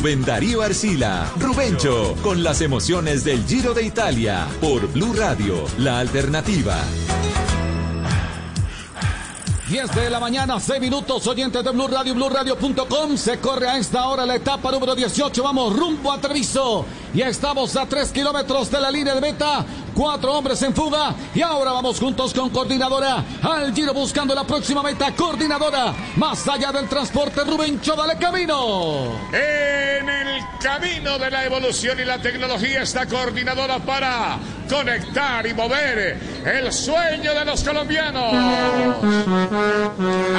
Rubén Darío Arcila, Rubencho, con las emociones del Giro de Italia, por Blue Radio, la alternativa. 10 de la mañana, 6 minutos, oyentes de Blue Radio, BlueRadio.com. Se corre a esta hora la etapa número 18. Vamos rumbo a Treviso. Ya estamos a 3 kilómetros de la línea de meta. Cuatro hombres en fuga. Y ahora vamos juntos con coordinadora al giro buscando la próxima meta. Coordinadora, más allá del transporte, Rubén dale camino. En el camino de la evolución y la tecnología está coordinadora para conectar y mover el sueño de los colombianos.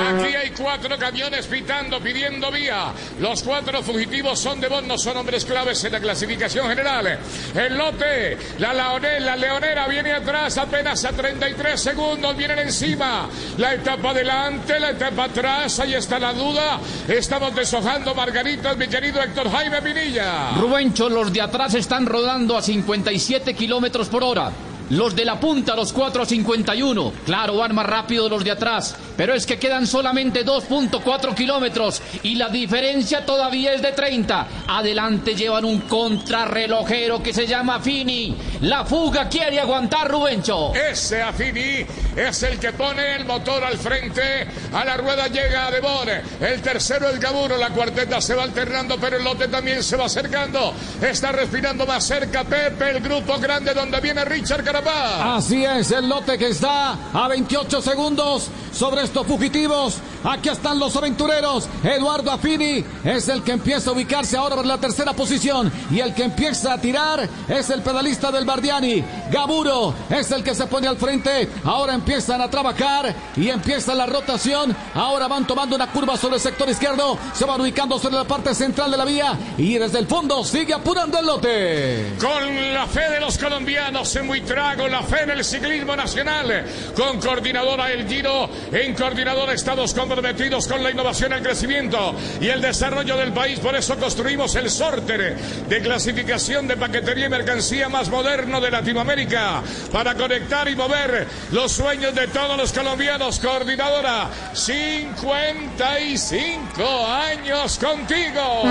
Aquí hay cuatro camiones pitando, pidiendo vía. Los cuatro fugitivos son de Bono, son hombres claves en la clasificación general. El lote, la Laonel, la Leonera viene atrás, apenas a 33 segundos, vienen encima. La etapa adelante, la etapa atrás, ahí está la duda. Estamos deshojando margaritas, mi querido Héctor Jaime Pinilla. Rubencho, los de atrás están rodando a 57 kilómetros por hora. Los de la punta, los 4.51. Claro, van más rápido los de atrás. Pero es que quedan solamente 2.4 kilómetros. Y la diferencia todavía es de 30. Adelante llevan un contrarrelojero que se llama Fini. La fuga quiere aguantar Rubencho. Ese Afini es el que pone el motor al frente. A la rueda llega Devon. El tercero el Gaburo. La cuarteta se va alternando, pero el lote también se va acercando. Está respirando más cerca Pepe, el grupo grande donde viene Richard Así es, el lote que está a 28 segundos sobre estos fugitivos. Aquí están los aventureros. Eduardo Affini es el que empieza a ubicarse ahora por la tercera posición. Y el que empieza a tirar es el pedalista del Bardiani. Gaburo es el que se pone al frente. Ahora empiezan a trabajar y empieza la rotación. Ahora van tomando una curva sobre el sector izquierdo. Se van ubicando sobre la parte central de la vía. Y desde el fondo sigue apurando el lote. Con la fe de los colombianos en con la fe en el ciclismo nacional. Con coordinadora El Giro, en coordinadora estamos comprometidos con la innovación, el crecimiento y el desarrollo del país. Por eso construimos el sorter de clasificación de paquetería y mercancía más moderno de Latinoamérica para conectar y mover los sueños de todos los colombianos. Coordinadora, 55 años contigo.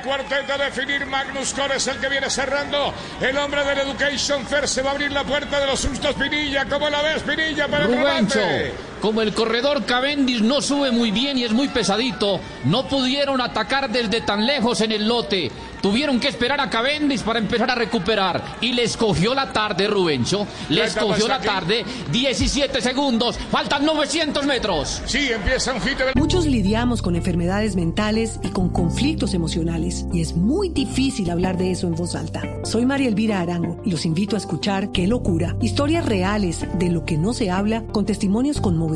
La cuarteta de definir Magnus Cores, el que viene cerrando. El hombre del Education Fair se va a abrir la puerta de los sustos Pinilla. ¿Cómo la ves, Pinilla, para el Como el corredor Cavendish no sube muy bien y es muy pesadito, no pudieron atacar desde tan lejos en el lote. Tuvieron que esperar a Cavendish para empezar a recuperar. Y les cogió la tarde, Rubencho. Les cogió la tarde. 17 segundos. Faltan 900 metros. Sí, empieza un. Muchos lidiamos con enfermedades mentales y con conflictos emocionales. Y es muy difícil hablar de eso en voz alta. Soy María Elvira Arango y los invito a escuchar Qué locura. Historias reales de lo que no se habla con testimonios conmovedores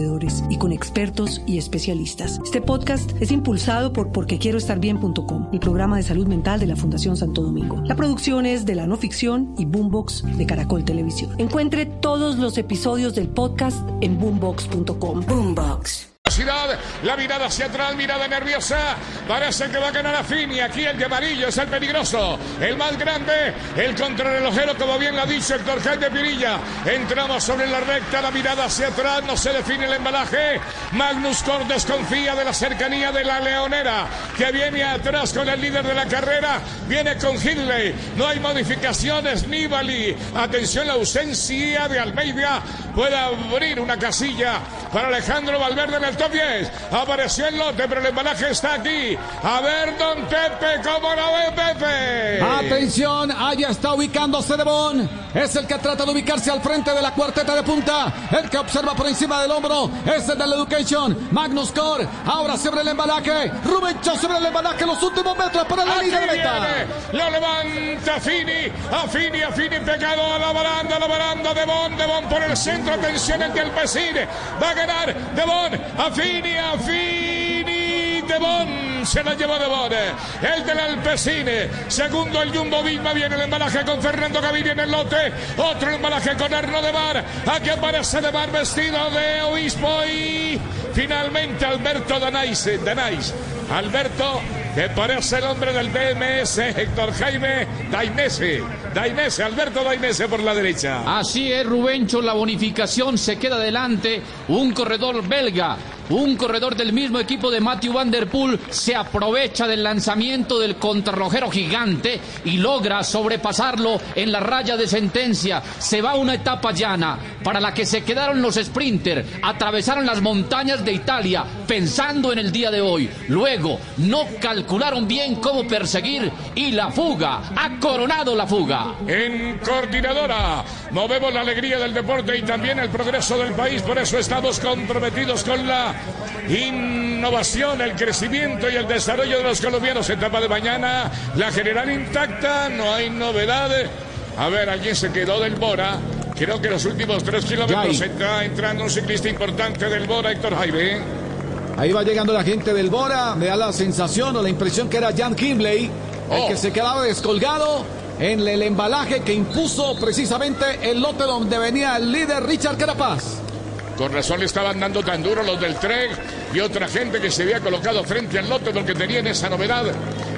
y con expertos y especialistas. Este podcast es impulsado por porquequieroestarbien.com, el programa de salud mental de la Fundación Santo Domingo. La producción es de la no ficción y Boombox de Caracol Televisión. Encuentre todos los episodios del podcast en boombox.com. Boombox la mirada hacia atrás, mirada nerviosa, parece que va a ganar a Fini, aquí el de amarillo es el peligroso, el más grande, el contrarrelojero, como bien lo ha dicho Torcal de Pirilla, entramos sobre la recta, la mirada hacia atrás, no se define el embalaje, Magnus Cor desconfía de la cercanía de la Leonera, que viene atrás con el líder de la carrera, viene con Hindley, no hay modificaciones, Nibali, atención la ausencia de Almeida, puede abrir una casilla para Alejandro Valverde en el top 10. Apareció el lote, pero el embalaje está aquí. A ver, don Pepe, ¿cómo lo ve Pepe? Atención, allá está ubicándose Bon es el que trata de ubicarse al frente de la cuarteta de punta. El que observa por encima del hombro es el del Education. Magnus Core. Ahora sobre el embalaje. Rubencho sobre el embalaje. Los últimos metros para la línea de meta. Lo levanta Fini. Afini, Afini pegado a la baranda. La baranda de Bon. De Bon por el centro. Atención el del Pesine. Va a ganar De Bon. Afini, Afini. De Bon. Se la lleva De Bon. El del Alpecine. Segundo el Jumbo Visma. Viene el embalaje con Fernando Gaviria en el lote. Otro embalaje con Arno de Mar. Aquí aparece De Mar vestido de obispo. Y finalmente Alberto Danais. Danais. Alberto que parece el hombre del BMS, Héctor Jaime Dainese. Dainese, Alberto Dainese por la derecha. Así es, Rubencho, la bonificación se queda adelante. Un corredor belga, un corredor del mismo equipo de Matthew Van Der Poel, se aprovecha del lanzamiento del contrarrojero gigante y logra sobrepasarlo en la raya de sentencia. Se va una etapa llana para la que se quedaron los sprinters. Atravesaron las montañas de Italia pensando en el día de hoy. Luego, no calcularon bien cómo perseguir y la fuga. Ha coronado la fuga. En coordinadora, movemos la alegría del deporte y también el progreso del país. Por eso estamos comprometidos con la innovación, el crecimiento y el desarrollo de los colombianos. Etapa de mañana, la general intacta, no hay novedades. A ver, alguien se quedó del Bora. Creo que los últimos tres kilómetros está entrando un ciclista importante del Bora, Héctor Jaime. Ahí va llegando la gente del Bora. Me da la sensación o la impresión que era Jan Kimbley, el Oh. que se quedaba descolgado en el embalaje que impuso precisamente el lote donde venía el líder Richard Carapaz. Con razón le estaban dando tan duro los del Trek y otra gente que se había colocado frente al lote porque tenían esa novedad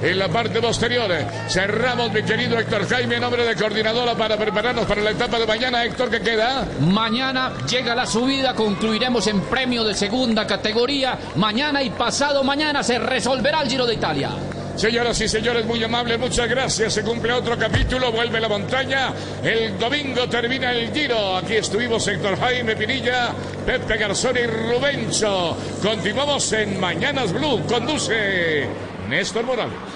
en la parte posterior. Cerramos, mi querido Héctor Jaime, en nombre de coordinadora para prepararnos para la etapa de mañana. Héctor, ¿qué queda? Mañana llega la subida, concluiremos en premio de segunda categoría. Mañana y pasado mañana se resolverá el Giro de Italia. Señoras y señores, muy amables, muchas gracias. Se cumple otro capítulo, vuelve la montaña. El domingo termina el giro. Aquí estuvimos Héctor Jaime Pinilla, Pepe Garzón y Rubencho. Continuamos en Mañanas Blue. Conduce Néstor Morales.